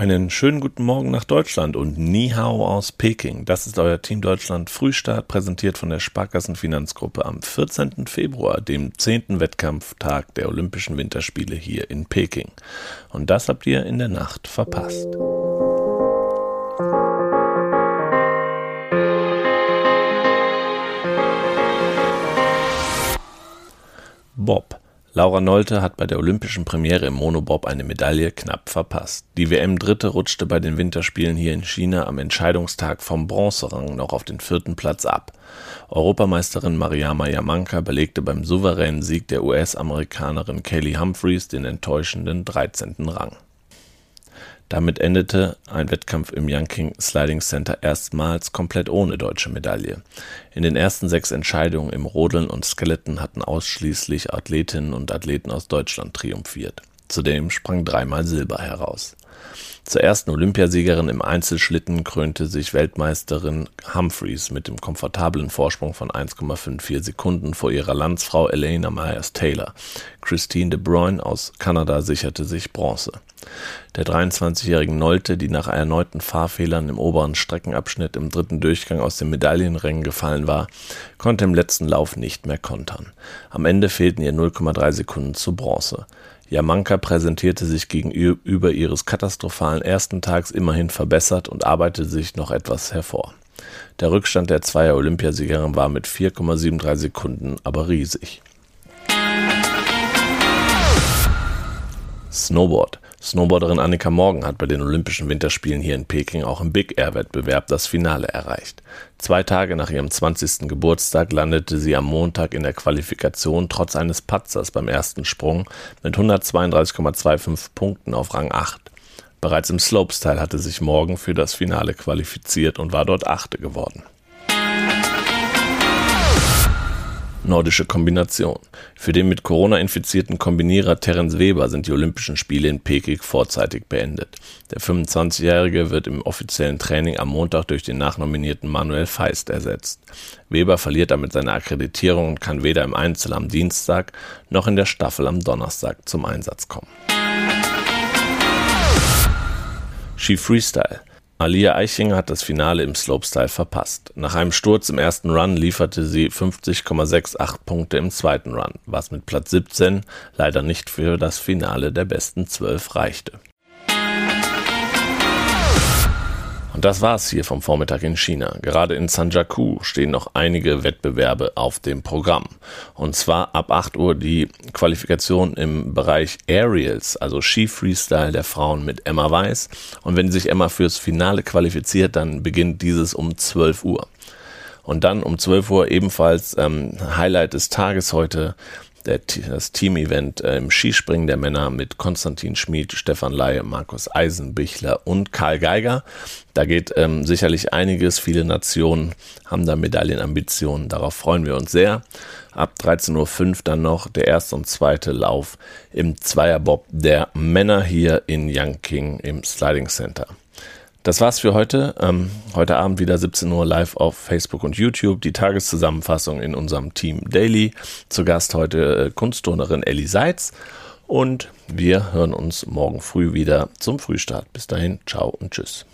Einen schönen guten Morgen nach Deutschland und Ni Hao aus Peking. Das ist euer Team Deutschland Frühstart, präsentiert von der Sparkassenfinanzgruppe am 14. Februar, dem 10. Wettkampftag der Olympischen Winterspiele hier in Peking. Und das habt ihr in der Nacht verpasst. Bob. Laura Nolte hat bei der olympischen Premiere im Monobob eine Medaille knapp verpasst. Die WM-Dritte rutschte bei den Winterspielen hier in China am Entscheidungstag vom Bronzerang noch auf den vierten Platz ab. Europameisterin Mariama Yamanka belegte beim souveränen Sieg der US-Amerikanerin Kelly Humphreys den enttäuschenden 13. Rang. Damit endete ein Wettkampf im Yanqing Sliding Center erstmals komplett ohne deutsche Medaille. In den ersten sechs Entscheidungen im Rodeln und Skeleton hatten ausschließlich Athletinnen und Athleten aus Deutschland triumphiert. Zudem sprang dreimal Silber heraus. Zur ersten Olympiasiegerin im Einzelschlitten krönte sich Weltmeisterin Humphreys mit dem komfortablen Vorsprung von 1,54 Sekunden vor ihrer Landsfrau Elena Myers-Taylor. Christine de Bruyne aus Kanada sicherte sich Bronze. Der 23-jährigen Nolte, die nach erneuten Fahrfehlern im oberen Streckenabschnitt im dritten Durchgang aus dem Medaillenrängen gefallen war, konnte im letzten Lauf nicht mehr kontern. Am Ende fehlten ihr 0,3 Sekunden zu Bronze. Jamanka präsentierte sich gegenüber ihres katastrophalen ersten Tags immerhin verbessert und arbeitete sich noch etwas hervor. Der Rückstand der Zweier Olympiasiegerin war mit 4,73 Sekunden aber riesig. Snowboard. Snowboarderin Annika Morgan hat bei den Olympischen Winterspielen hier in Peking auch im Big Air Wettbewerb das Finale erreicht. Zwei Tage nach ihrem 20. Geburtstag landete sie am Montag in der Qualifikation trotz eines Patzers beim ersten Sprung mit 132,25 Punkten auf Rang 8. Bereits im Slopestyle hatte sich Morgan für das Finale qualifiziert und war dort Achte geworden. Nordische Kombination. Für den mit Corona infizierten Kombinierer Terence Weber sind die Olympischen Spiele in Peking vorzeitig beendet. Der 25-Jährige wird im offiziellen Training am Montag durch den nachnominierten Manuel Feist ersetzt. Weber verliert damit seine Akkreditierung und kann weder im Einzel am Dienstag noch in der Staffel am Donnerstag zum Einsatz kommen. Ski Freestyle. Alia Eichinger hat das Finale im Slopestyle verpasst. Nach einem Sturz im ersten Run lieferte sie 50,68 Punkte im zweiten Run, was mit Platz 17 leider nicht für das Finale der besten 12 reichte. Das war's hier vom Vormittag in China. Gerade in Sanjaku stehen noch einige Wettbewerbe auf dem Programm. Und zwar ab 8 Uhr die Qualifikation im Bereich Aerials, also Ski Freestyle der Frauen mit Emma Weiß. Und wenn sich Emma fürs Finale qualifiziert, dann beginnt dieses um 12 Uhr. Und dann um 12 Uhr ebenfalls ähm, Highlight des Tages heute der, das Team-Event äh, im Skispringen der Männer mit Konstantin Schmid, Stefan Laie, Markus Eisenbichler und Karl Geiger. Da geht ähm, sicherlich einiges. Viele Nationen haben da Medaillenambitionen. Darauf freuen wir uns sehr. Ab 13.05 Uhr dann noch der erste und zweite Lauf im Zweierbob der Männer hier in Yanqing im Sliding Center. Das war's für heute. Ähm, heute Abend wieder 17 Uhr live auf Facebook und YouTube. Die Tageszusammenfassung in unserem Team Daily. Zu Gast heute äh, Kunstturnerin Ellie Seitz. Und wir hören uns morgen früh wieder zum Frühstart. Bis dahin, ciao und tschüss.